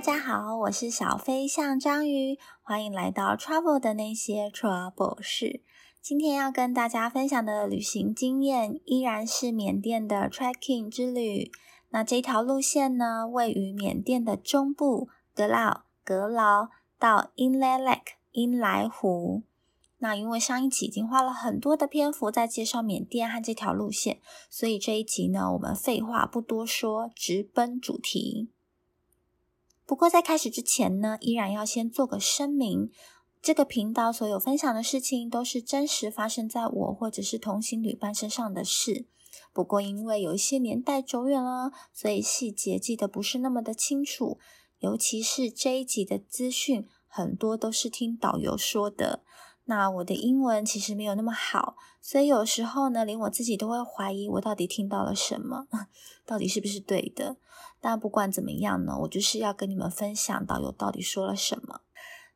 大家好，我是小飞象章鱼，欢迎来到 Travel 的那些 Trouble 事。今天要跟大家分享的旅行经验依然是缅甸的 Trekking 之旅。那这条路线呢，位于缅甸的中部格劳格劳到 Inle Lake 因莱湖。那因为上一集已经花了很多的篇幅在介绍缅甸和这条路线，所以这一集呢，我们废话不多说，直奔主题。不过在开始之前呢，依然要先做个声明：这个频道所有分享的事情都是真实发生在我或者是同行旅伴身上的事。不过因为有一些年代久远了，所以细节记得不是那么的清楚。尤其是这一集的资讯，很多都是听导游说的。那我的英文其实没有那么好，所以有时候呢，连我自己都会怀疑我到底听到了什么，到底是不是对的。但不管怎么样呢，我就是要跟你们分享导游到底说了什么。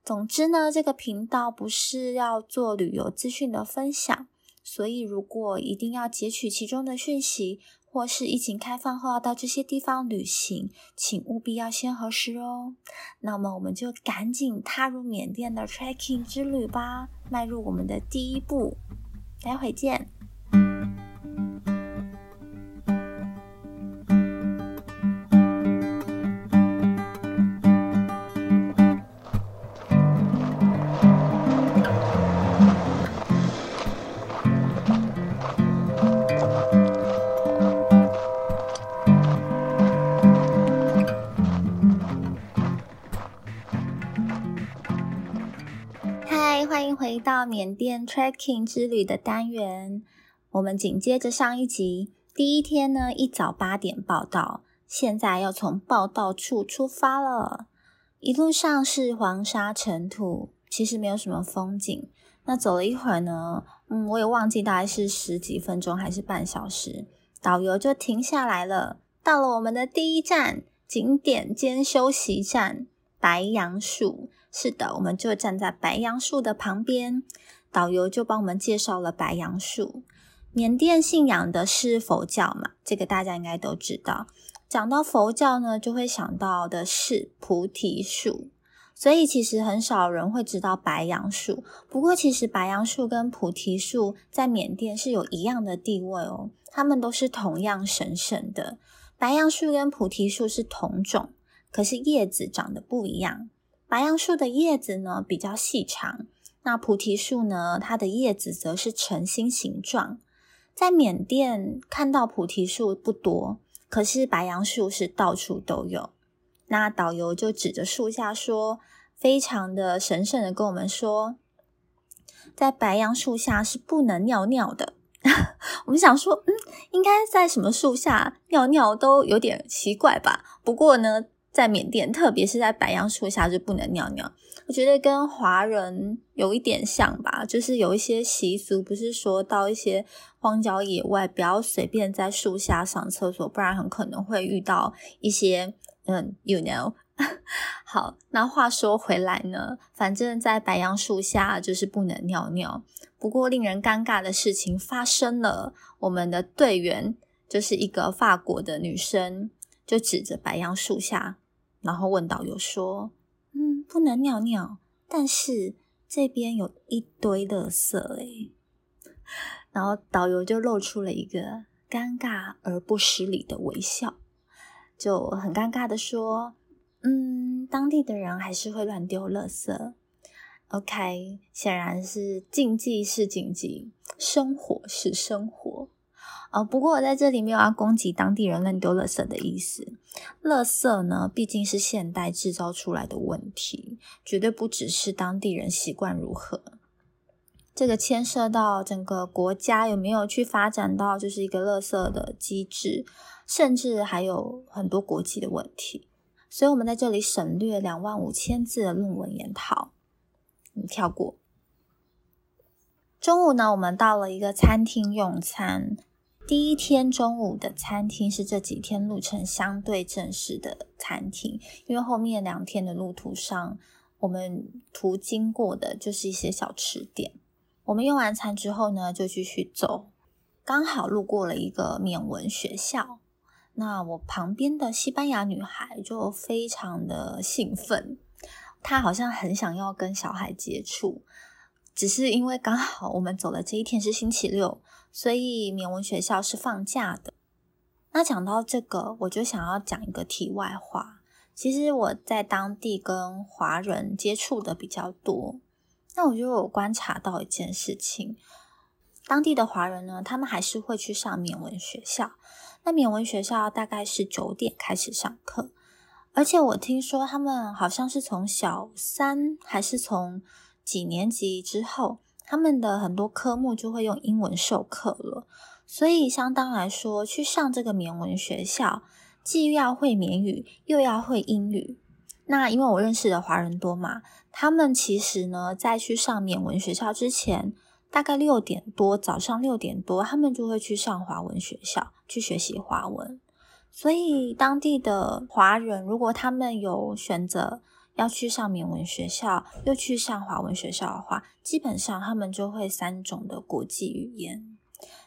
总之呢，这个频道不是要做旅游资讯的分享，所以如果一定要截取其中的讯息，或是疫情开放后要到这些地方旅行，请务必要先核实哦。那么我们就赶紧踏入缅甸的 trekking 之旅吧，迈入我们的第一步。待会见。到缅甸 trekking 之旅的单元，我们紧接着上一集，第一天呢一早八点报道，现在要从报道处出发了。一路上是黄沙尘土，其实没有什么风景。那走了一会儿呢，嗯，我也忘记大概是十几分钟还是半小时，导游就停下来了，到了我们的第一站景点兼休息站——白杨树。是的，我们就站在白杨树的旁边，导游就帮我们介绍了白杨树。缅甸信仰的是佛教嘛，这个大家应该都知道。讲到佛教呢，就会想到的是菩提树，所以其实很少人会知道白杨树。不过，其实白杨树跟菩提树在缅甸是有一样的地位哦，它们都是同样神圣的。白杨树跟菩提树是同种，可是叶子长得不一样。白杨树的叶子呢比较细长，那菩提树呢，它的叶子则是呈心形状。在缅甸看到菩提树不多，可是白杨树是到处都有。那导游就指着树下说，非常的神圣的跟我们说，在白杨树下是不能尿尿的。我们想说，嗯，应该在什么树下尿尿都有点奇怪吧？不过呢。在缅甸，特别是在白杨树下就不能尿尿。我觉得跟华人有一点像吧，就是有一些习俗，不是说到一些荒郊野外，不要随便在树下上厕所，不然很可能会遇到一些嗯，you know。好，那话说回来呢，反正在白杨树下就是不能尿尿。不过令人尴尬的事情发生了，我们的队员就是一个法国的女生，就指着白杨树下。然后问导游说：“嗯，不能尿尿，但是这边有一堆垃圾诶。”然后导游就露出了一个尴尬而不失礼的微笑，就很尴尬的说：“嗯，当地的人还是会乱丢垃圾。”OK，显然是禁忌是禁忌，生活是生活。呃，不过我在这里没有要攻击当地人乱丢垃圾的意思。垃圾呢，毕竟是现代制造出来的问题，绝对不只是当地人习惯如何。这个牵涉到整个国家有没有去发展到就是一个垃圾的机制，甚至还有很多国际的问题。所以，我们在这里省略两万五千字的论文研讨，你跳过。中午呢，我们到了一个餐厅用餐。第一天中午的餐厅是这几天路程相对正式的餐厅，因为后面两天的路途上，我们途经过的就是一些小吃店。我们用完餐之后呢，就继续走，刚好路过了一个缅文学校。那我旁边的西班牙女孩就非常的兴奋，她好像很想要跟小孩接触，只是因为刚好我们走的这一天是星期六，所以缅文学校是放假的。那讲到这个，我就想要讲一个题外话。其实我在当地跟华人接触的比较多，那我就有观察到一件事情：当地的华人呢，他们还是会去上缅文学校。那缅文学校大概是九点开始上课，而且我听说他们好像是从小三还是从几年级之后，他们的很多科目就会用英文授课了。所以，相当来说，去上这个缅文学校，既要会缅语，又要会英语。那因为我认识的华人多嘛，他们其实呢，在去上缅文学校之前，大概六点多，早上六点多，他们就会去上华文学校去学习华文。所以，当地的华人如果他们有选择要去上缅文学校，又去上华文学校的话，基本上他们就会三种的国际语言。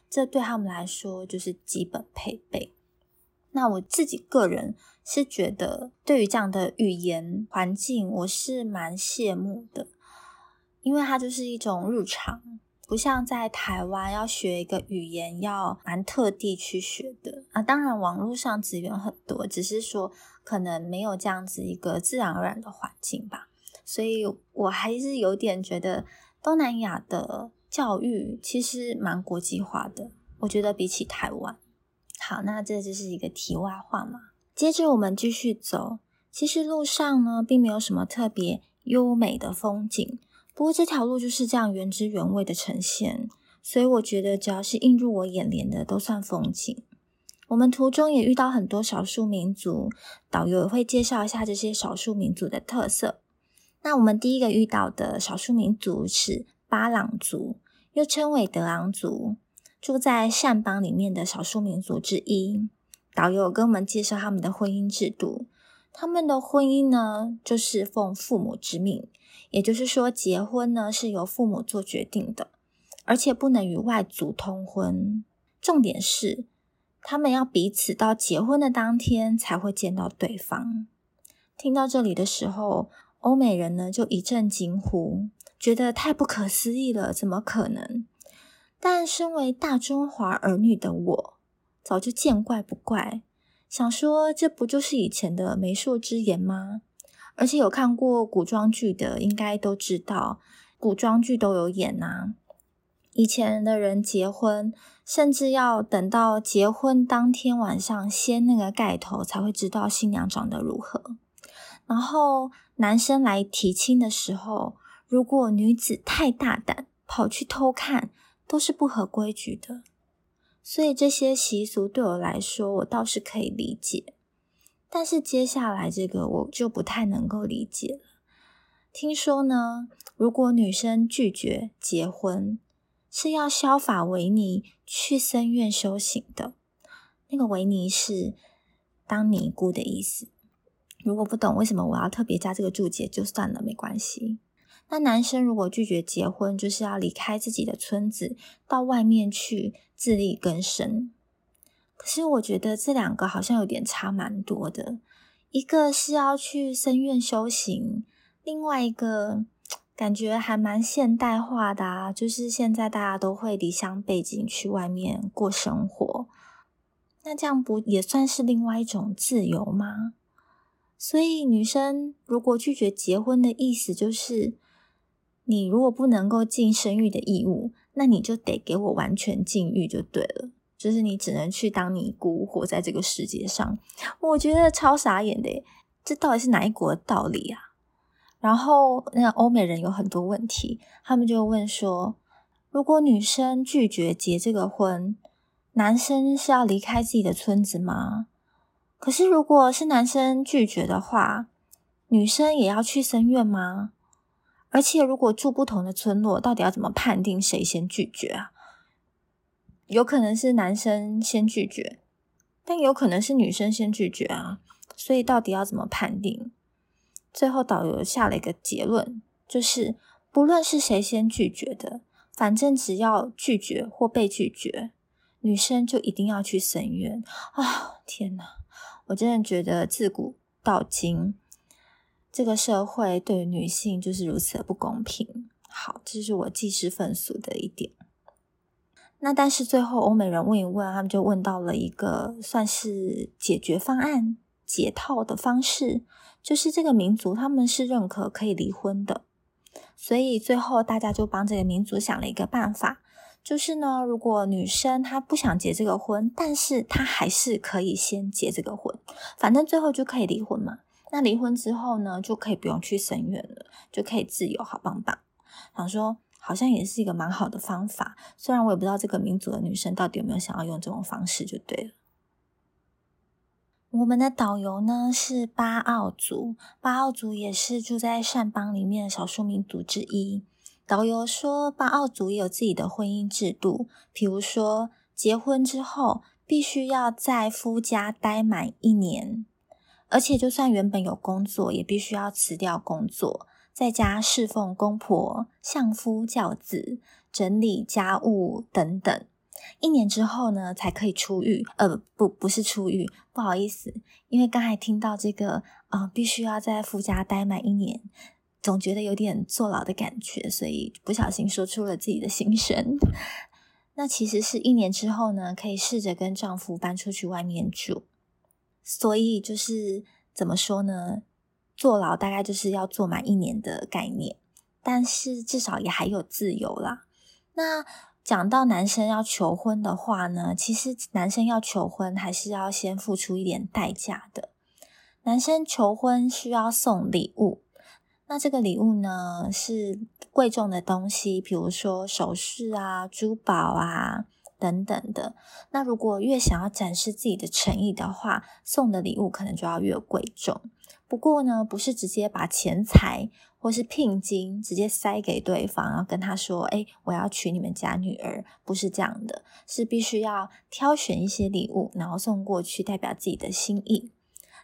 这对他们来说就是基本配备。那我自己个人是觉得，对于这样的语言环境，我是蛮羡慕的，因为它就是一种日常，不像在台湾要学一个语言要蛮特地去学的啊。当然，网络上资源很多，只是说可能没有这样子一个自然而然的环境吧。所以我还是有点觉得东南亚的。教育其实蛮国际化的，我觉得比起台湾。好，那这就是一个题外话嘛。接着我们继续走，其实路上呢并没有什么特别优美的风景，不过这条路就是这样原汁原味的呈现，所以我觉得只要是映入我眼帘的都算风景。我们途中也遇到很多少数民族，导游也会介绍一下这些少数民族的特色。那我们第一个遇到的少数民族是。巴朗族又称为德昂族，住在善邦里面的少数民族之一。导游跟我们介绍他们的婚姻制度，他们的婚姻呢，就是奉父母之命，也就是说，结婚呢是由父母做决定的，而且不能与外族通婚。重点是，他们要彼此到结婚的当天才会见到对方。听到这里的时候，欧美人呢就一阵惊呼。觉得太不可思议了，怎么可能？但身为大中华儿女的我，早就见怪不怪，想说这不就是以前的媒妁之言吗？而且有看过古装剧的，应该都知道，古装剧都有演呐。以前的人结婚，甚至要等到结婚当天晚上掀那个盖头，才会知道新娘长得如何。然后男生来提亲的时候。如果女子太大胆，跑去偷看，都是不合规矩的。所以这些习俗对我来说，我倒是可以理解。但是接下来这个，我就不太能够理解了。听说呢，如果女生拒绝结婚，是要削发为尼，去僧院修行的。那个维尼是当尼姑的意思。如果不懂为什么我要特别加这个注解，就算了，没关系。那男生如果拒绝结婚，就是要离开自己的村子，到外面去自力更生。可是我觉得这两个好像有点差蛮多的，一个是要去僧院修行，另外一个感觉还蛮现代化的啊，就是现在大家都会离乡背井去外面过生活。那这样不也算是另外一种自由吗？所以女生如果拒绝结婚的意思就是。你如果不能够尽生育的义务，那你就得给我完全禁欲就对了。就是你只能去当尼姑，活在这个世界上。我觉得超傻眼的，这到底是哪一国的道理啊？然后那个欧美人有很多问题，他们就问说：如果女生拒绝结这个婚，男生是要离开自己的村子吗？可是如果是男生拒绝的话，女生也要去生院吗？而且，如果住不同的村落，到底要怎么判定谁先拒绝啊？有可能是男生先拒绝，但有可能是女生先拒绝啊。所以，到底要怎么判定？最后，导游下了一个结论，就是不论是谁先拒绝的，反正只要拒绝或被拒绝，女生就一定要去神院啊！天哪，我真的觉得自古到今，这个社会对女性就是如此的不公平。好，这是我既视愤俗的一点。那但是最后欧美人问一问，他们就问到了一个算是解决方案、解套的方式，就是这个民族他们是认可可以离婚的。所以最后大家就帮这个民族想了一个办法，就是呢，如果女生她不想结这个婚，但是她还是可以先结这个婚，反正最后就可以离婚嘛。那离婚之后呢，就可以不用去神院了，就可以自由，好棒棒。想说。好像也是一个蛮好的方法，虽然我也不知道这个民族的女生到底有没有想要用这种方式，就对了。我们的导游呢是巴奥族，巴奥族也是住在善邦里面的少数民族之一。导游说，巴奥族也有自己的婚姻制度，比如说结婚之后必须要在夫家待满一年，而且就算原本有工作，也必须要辞掉工作。在家侍奉公婆、相夫教子、整理家务等等，一年之后呢，才可以出狱。呃，不，不是出狱，不好意思，因为刚才听到这个，呃，必须要在夫家待满一年，总觉得有点坐牢的感觉，所以不小心说出了自己的心声。那其实是一年之后呢，可以试着跟丈夫搬出去外面住。所以就是怎么说呢？坐牢大概就是要坐满一年的概念，但是至少也还有自由啦。那讲到男生要求婚的话呢，其实男生要求婚还是要先付出一点代价的。男生求婚需要送礼物，那这个礼物呢是贵重的东西，比如说首饰啊、珠宝啊等等的。那如果越想要展示自己的诚意的话，送的礼物可能就要越贵重。不过呢，不是直接把钱财或是聘金直接塞给对方，然后跟他说：“哎，我要娶你们家女儿。”不是这样的，是必须要挑选一些礼物，然后送过去，代表自己的心意。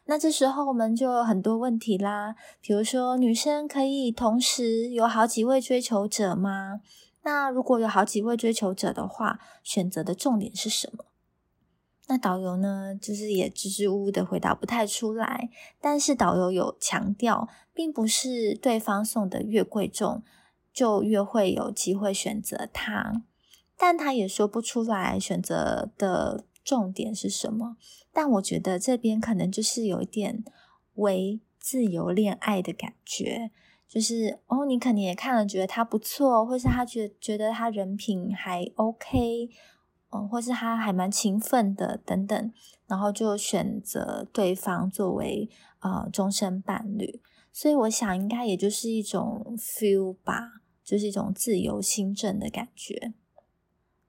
那这时候我们就有很多问题啦，比如说，女生可以同时有好几位追求者吗？那如果有好几位追求者的话，选择的重点是什么？那导游呢，就是也支支吾吾的回答不太出来。但是导游有强调，并不是对方送的越贵重，就越会有机会选择他。但他也说不出来选择的重点是什么。但我觉得这边可能就是有一点为自由恋爱的感觉，就是哦，你肯定也看了，觉得他不错，或是他觉觉得他人品还 OK。嗯，或是他还蛮勤奋的，等等，然后就选择对方作为呃终身伴侣，所以我想应该也就是一种 feel 吧，就是一种自由心证的感觉。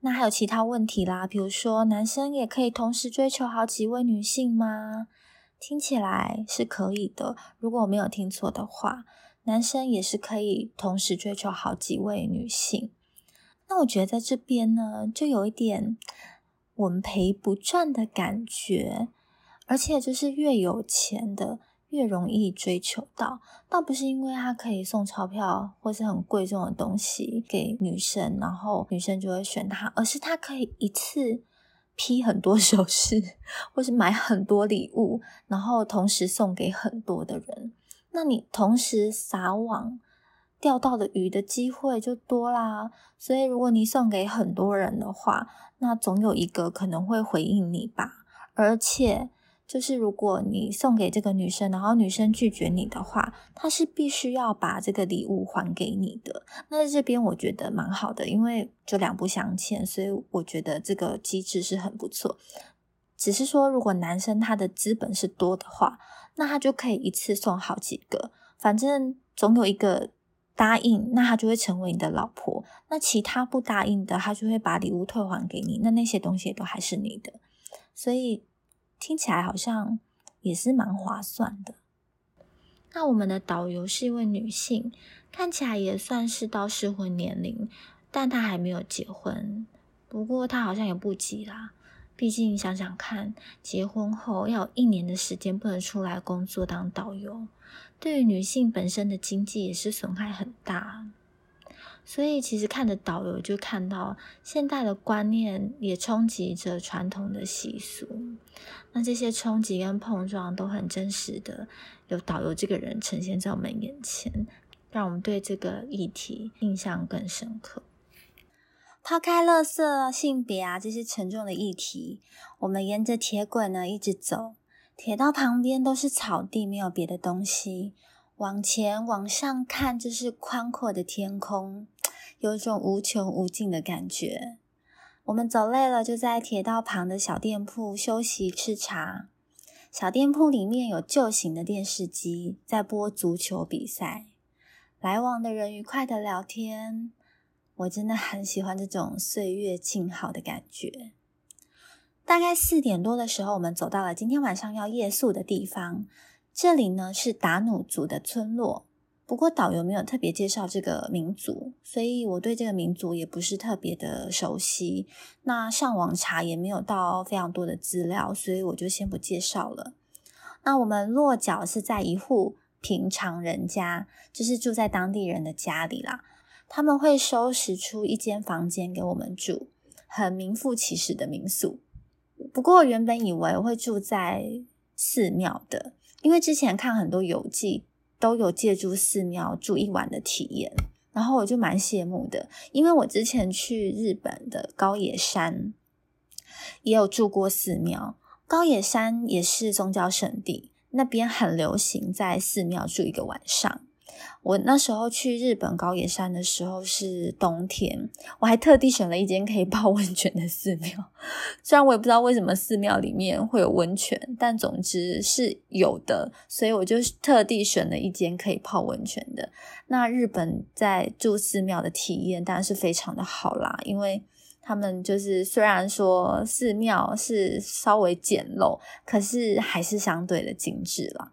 那还有其他问题啦，比如说男生也可以同时追求好几位女性吗？听起来是可以的，如果我没有听错的话，男生也是可以同时追求好几位女性。那我觉得在这边呢，就有一点稳赔不赚的感觉，而且就是越有钱的越容易追求到，倒不是因为他可以送钞票或是很贵重的东西给女生，然后女生就会选他，而是他可以一次批很多首饰，或是买很多礼物，然后同时送给很多的人。那你同时撒网。钓到的鱼的机会就多啦，所以如果你送给很多人的话，那总有一个可能会回应你吧。而且，就是如果你送给这个女生，然后女生拒绝你的话，她是必须要把这个礼物还给你的。那这边我觉得蛮好的，因为就两不相欠，所以我觉得这个机制是很不错。只是说，如果男生他的资本是多的话，那他就可以一次送好几个，反正总有一个。答应，那他就会成为你的老婆。那其他不答应的，他就会把礼物退还给你。那那些东西都还是你的，所以听起来好像也是蛮划算的。那我们的导游是一位女性，看起来也算是到适婚年龄，但她还没有结婚。不过她好像也不急啦，毕竟想想看，结婚后要有一年的时间不能出来工作当导游。对于女性本身的经济也是损害很大，所以其实看着导游就看到现代的观念也冲击着传统的习俗，那这些冲击跟碰撞都很真实的，有导游这个人呈现在我们眼前，让我们对这个议题印象更深刻。抛开垃圾、性别啊这些沉重的议题，我们沿着铁轨呢一直走，铁道旁边都是草地，没有别的东西。往前往上看，就是宽阔的天空，有一种无穷无尽的感觉。我们走累了，就在铁道旁的小店铺休息吃茶。小店铺里面有旧型的电视机，在播足球比赛，来往的人愉快的聊天。我真的很喜欢这种岁月静好的感觉。大概四点多的时候，我们走到了今天晚上要夜宿的地方。这里呢是达努族的村落，不过导游没有特别介绍这个民族，所以我对这个民族也不是特别的熟悉。那上网查也没有到非常多的资料，所以我就先不介绍了。那我们落脚是在一户平常人家，就是住在当地人的家里啦。他们会收拾出一间房间给我们住，很名副其实的民宿。不过原本以为会住在寺庙的，因为之前看很多游记都有借住寺庙住一晚的体验，然后我就蛮羡慕的。因为我之前去日本的高野山也有住过寺庙，高野山也是宗教圣地，那边很流行在寺庙住一个晚上。我那时候去日本高野山的时候是冬天，我还特地选了一间可以泡温泉的寺庙。虽然我也不知道为什么寺庙里面会有温泉，但总之是有的，所以我就特地选了一间可以泡温泉的。那日本在住寺庙的体验当然是非常的好啦，因为他们就是虽然说寺庙是稍微简陋，可是还是相对的精致啦。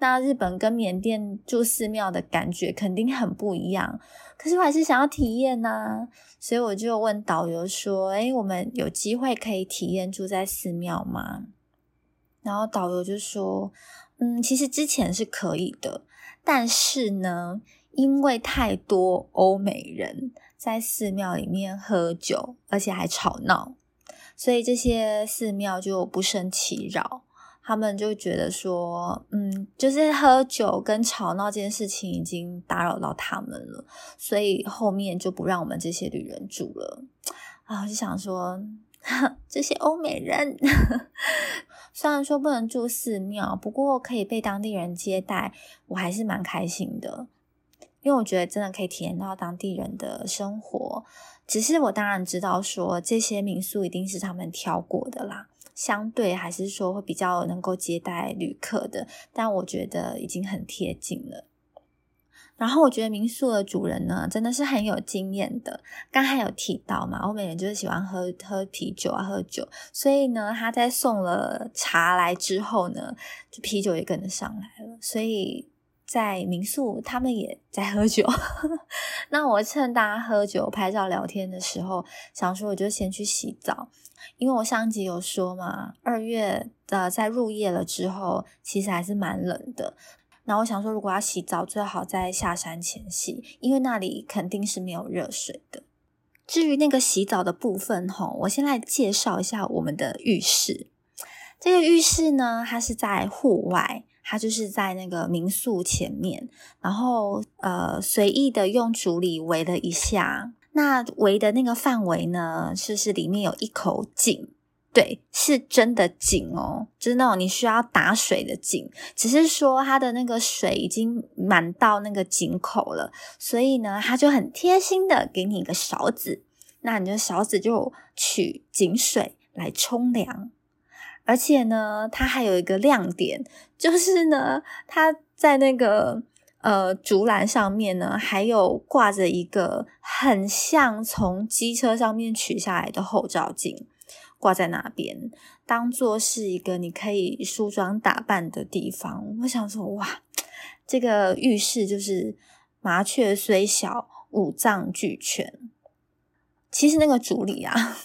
那日本跟缅甸住寺庙的感觉肯定很不一样，可是我还是想要体验呐，所以我就问导游说：“哎，我们有机会可以体验住在寺庙吗？”然后导游就说：“嗯，其实之前是可以的，但是呢，因为太多欧美人在寺庙里面喝酒，而且还吵闹，所以这些寺庙就不胜其扰。”他们就觉得说，嗯，就是喝酒跟吵闹这件事情已经打扰到他们了，所以后面就不让我们这些旅人住了。啊，我就想说，这些欧美人虽然说不能住寺庙，不过可以被当地人接待，我还是蛮开心的，因为我觉得真的可以体验到当地人的生活。只是我当然知道说，这些民宿一定是他们挑过的啦。相对还是说会比较能够接待旅客的，但我觉得已经很贴近了。然后我觉得民宿的主人呢，真的是很有经验的。刚才有提到嘛，欧美人就是喜欢喝喝啤酒啊，喝酒，所以呢，他在送了茶来之后呢，就啤酒也跟着上来了。所以在民宿，他们也在喝酒。那我趁大家喝酒、拍照、聊天的时候，想说我就先去洗澡。因为我上集有说嘛，二月的在入夜了之后，其实还是蛮冷的。那我想说，如果要洗澡，最好在下山前洗，因为那里肯定是没有热水的。至于那个洗澡的部分，吼，我先来介绍一下我们的浴室。这个浴室呢，它是在户外，它就是在那个民宿前面，然后呃，随意的用竹篱围了一下。那围的那个范围呢，是是里面有一口井，对，是真的井哦，就是那种你需要打水的井，只是说它的那个水已经满到那个井口了，所以呢，它就很贴心的给你一个勺子，那你的勺子就取井水来冲凉，而且呢，它还有一个亮点，就是呢，它在那个。呃，竹篮上面呢，还有挂着一个很像从机车上面取下来的后照镜，挂在那边，当做是一个你可以梳妆打扮的地方。我想说，哇，这个浴室就是麻雀虽小，五脏俱全。其实那个竹里啊。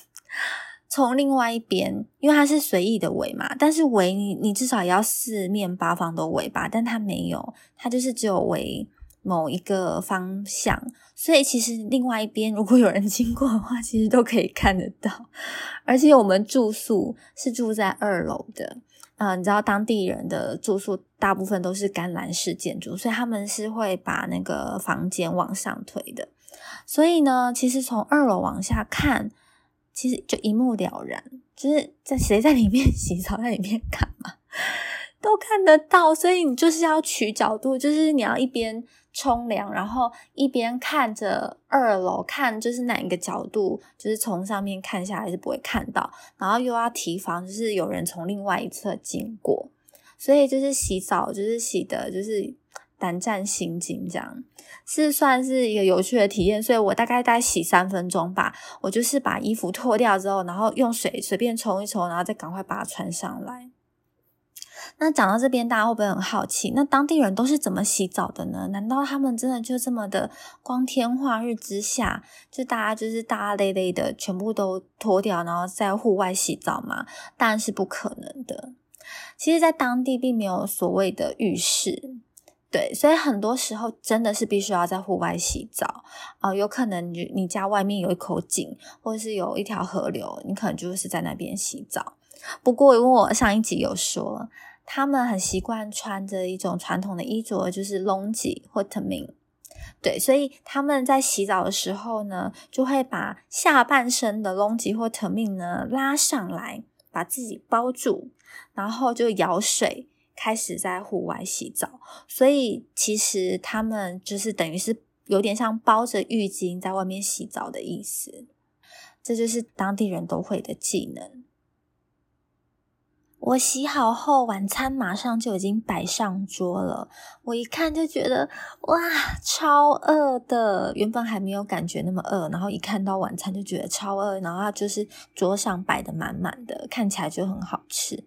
从另外一边，因为它是随意的围嘛，但是围你你至少也要四面八方都围吧，但它没有，它就是只有围某一个方向，所以其实另外一边如果有人经过的话，其实都可以看得到。而且我们住宿是住在二楼的，啊，你知道当地人的住宿大部分都是干栏式建筑，所以他们是会把那个房间往上推的。所以呢，其实从二楼往下看，其实就一目了然，就是在谁在里面洗澡，在里面干嘛。都看得到，所以你就是要取角度，就是你要一边冲凉，然后一边看着二楼，看就是哪一个角度，就是从上面看下来是不会看到，然后又要提防就是有人从另外一侧经过，所以就是洗澡就是洗的，就是胆战心惊，这样是算是一个有趣的体验。所以我大概大概洗三分钟吧，我就是把衣服脱掉之后，然后用水随便冲一冲，然后再赶快把它穿上来。那讲到这边，大家会不会很好奇？那当地人都是怎么洗澡的呢？难道他们真的就这么的光天化日之下，就大家就是大家累累的，全部都脱掉，然后在户外洗澡吗？当然是不可能的。其实，在当地并没有所谓的浴室，对，所以很多时候真的是必须要在户外洗澡啊。有可能你你家外面有一口井，或者是有一条河流，你可能就是在那边洗澡。不过，因为我上一集有说。他们很习惯穿着一种传统的衣着，就是 longi 或 t m i n 对，所以他们在洗澡的时候呢，就会把下半身的 longi 或 t m i n 呢拉上来，把自己包住，然后就舀水开始在户外洗澡。所以其实他们就是等于是有点像包着浴巾在外面洗澡的意思，这就是当地人都会的技能。我洗好后，晚餐马上就已经摆上桌了。我一看就觉得哇，超饿的。原本还没有感觉那么饿，然后一看到晚餐就觉得超饿。然后就是桌上摆的满满的，看起来就很好吃。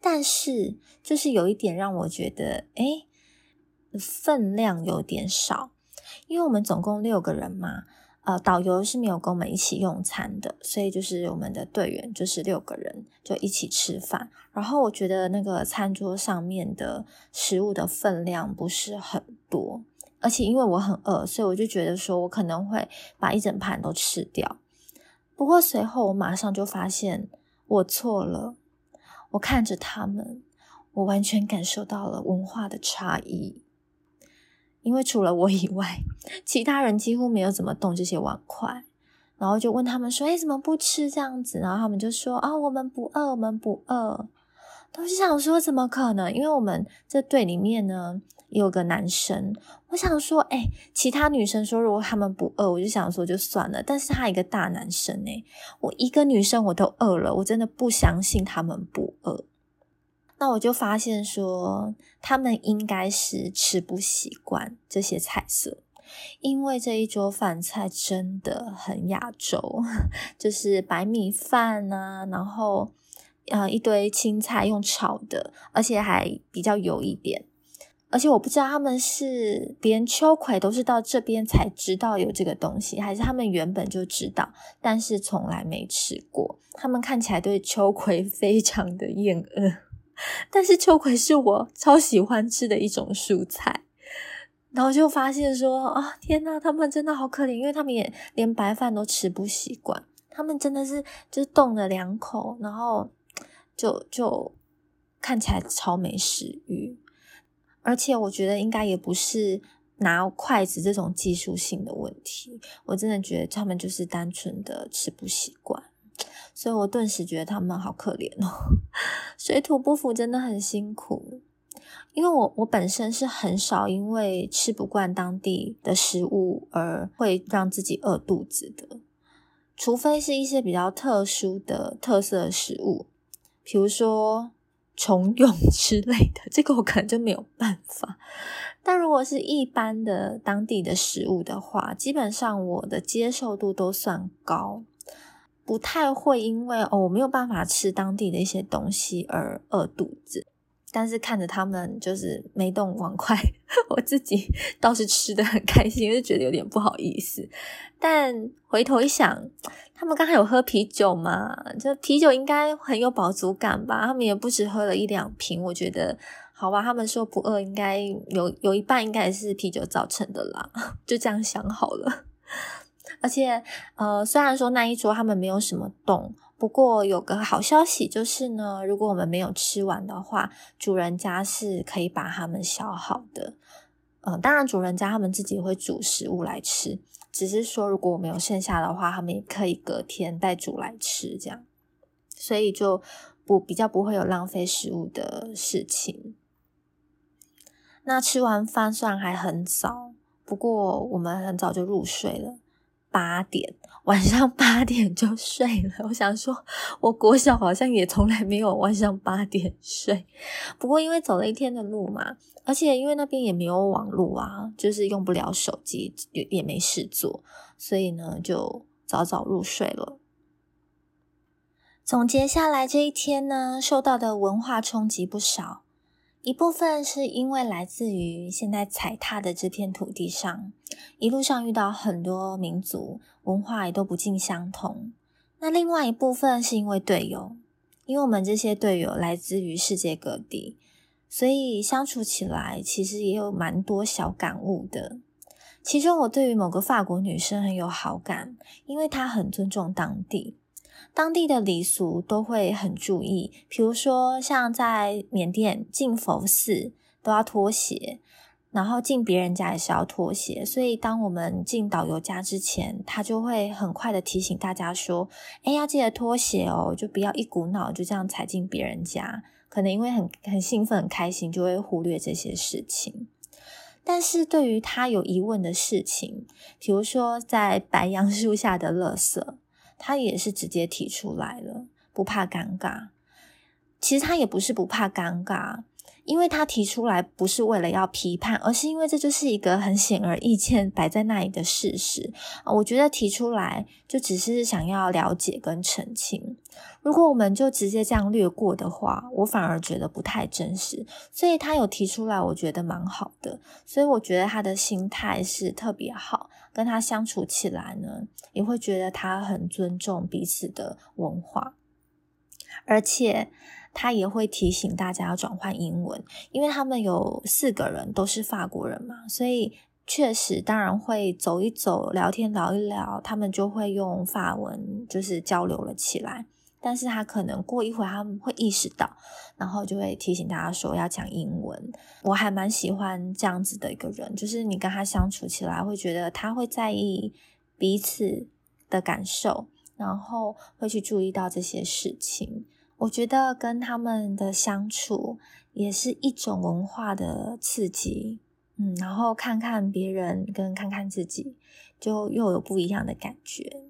但是就是有一点让我觉得，哎，分量有点少，因为我们总共六个人嘛。呃，导游是没有跟我们一起用餐的，所以就是我们的队员就是六个人就一起吃饭。然后我觉得那个餐桌上面的食物的分量不是很多，而且因为我很饿，所以我就觉得说我可能会把一整盘都吃掉。不过随后我马上就发现我错了，我看着他们，我完全感受到了文化的差异。因为除了我以外，其他人几乎没有怎么动这些碗筷，然后就问他们说：“哎，怎么不吃这样子？”然后他们就说：“啊，我们不饿，我们不饿。”都是想说怎么可能？因为我们这队里面呢有个男生，我想说，哎，其他女生说如果他们不饿，我就想说就算了。但是他一个大男生哎，我一个女生我都饿了，我真的不相信他们不饿。那我就发现说，他们应该是吃不习惯这些菜色，因为这一桌饭菜真的很亚洲，就是白米饭啊，然后呃一堆青菜用炒的，而且还比较油一点。而且我不知道他们是连秋葵都是到这边才知道有这个东西，还是他们原本就知道，但是从来没吃过。他们看起来对秋葵非常的厌恶。但是秋葵是我超喜欢吃的一种蔬菜，然后就发现说啊，天呐，他们真的好可怜，因为他们也连白饭都吃不习惯，他们真的是就是动了两口，然后就就看起来超没食欲，而且我觉得应该也不是拿筷子这种技术性的问题，我真的觉得他们就是单纯的吃不习惯。所以我顿时觉得他们好可怜哦，水土不服真的很辛苦。因为我我本身是很少因为吃不惯当地的食物而会让自己饿肚子的，除非是一些比较特殊的特色食物，比如说虫蛹 之类的，这个我可能就没有办法。但如果是一般的当地的食物的话，基本上我的接受度都算高。不太会因为哦我没有办法吃当地的一些东西而饿肚子，但是看着他们就是没动碗筷，我自己 倒是吃的很开心，就觉得有点不好意思。但回头一想，他们刚才有喝啤酒嘛？这啤酒应该很有饱足感吧？他们也不止喝了一两瓶，我觉得好吧，他们说不饿，应该有有一半应该是啤酒造成的啦，就这样想好了。而且，呃，虽然说那一桌他们没有什么动，不过有个好消息就是呢，如果我们没有吃完的话，主人家是可以把它们消耗的。嗯，当然主人家他们自己会煮食物来吃，只是说如果我们有剩下的话，他们也可以隔天再煮来吃，这样，所以就不比较不会有浪费食物的事情。那吃完饭虽然还很早，不过我们很早就入睡了。八点，晚上八点就睡了。我想说，我国小好像也从来没有晚上八点睡。不过因为走了一天的路嘛，而且因为那边也没有网络啊，就是用不了手机，也也没事做，所以呢就早早入睡了。总结下来这一天呢，受到的文化冲击不少。一部分是因为来自于现在踩踏的这片土地上，一路上遇到很多民族文化也都不尽相同。那另外一部分是因为队友，因为我们这些队友来自于世界各地，所以相处起来其实也有蛮多小感悟的。其中我对于某个法国女生很有好感，因为她很尊重当地。当地的礼俗都会很注意，比如说像在缅甸进佛寺都要脱鞋，然后进别人家也是要脱鞋。所以当我们进导游家之前，他就会很快的提醒大家说：“哎，要记得脱鞋哦，就不要一股脑就这样踩进别人家。”可能因为很很兴奋、很开心，就会忽略这些事情。但是对于他有疑问的事情，比如说在白杨树下的垃圾。他也是直接提出来了，不怕尴尬。其实他也不是不怕尴尬，因为他提出来不是为了要批判，而是因为这就是一个很显而易见摆在那里的事实啊。我觉得提出来就只是想要了解跟澄清。如果我们就直接这样略过的话，我反而觉得不太真实。所以他有提出来，我觉得蛮好的。所以我觉得他的心态是特别好。跟他相处起来呢，也会觉得他很尊重彼此的文化，而且他也会提醒大家要转换英文，因为他们有四个人都是法国人嘛，所以确实当然会走一走、聊天聊一聊，他们就会用法文就是交流了起来。但是他可能过一会儿他们会意识到，然后就会提醒大家说要讲英文。我还蛮喜欢这样子的一个人，就是你跟他相处起来会觉得他会在意彼此的感受，然后会去注意到这些事情。我觉得跟他们的相处也是一种文化的刺激，嗯，然后看看别人跟看看自己，就又有不一样的感觉。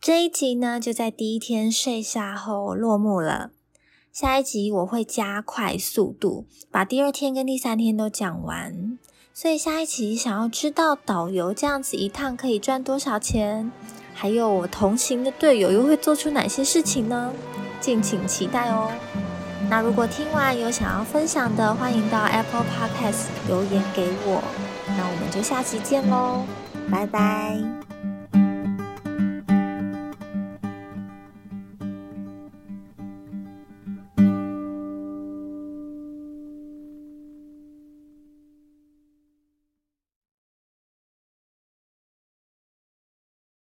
这一集呢，就在第一天睡下后落幕了。下一集我会加快速度，把第二天跟第三天都讲完。所以下一集想要知道导游这样子一趟可以赚多少钱，还有我同行的队友又会做出哪些事情呢？敬请期待哦。那如果听完有想要分享的，欢迎到 Apple Podcast 留言给我。那我们就下期见喽，拜拜。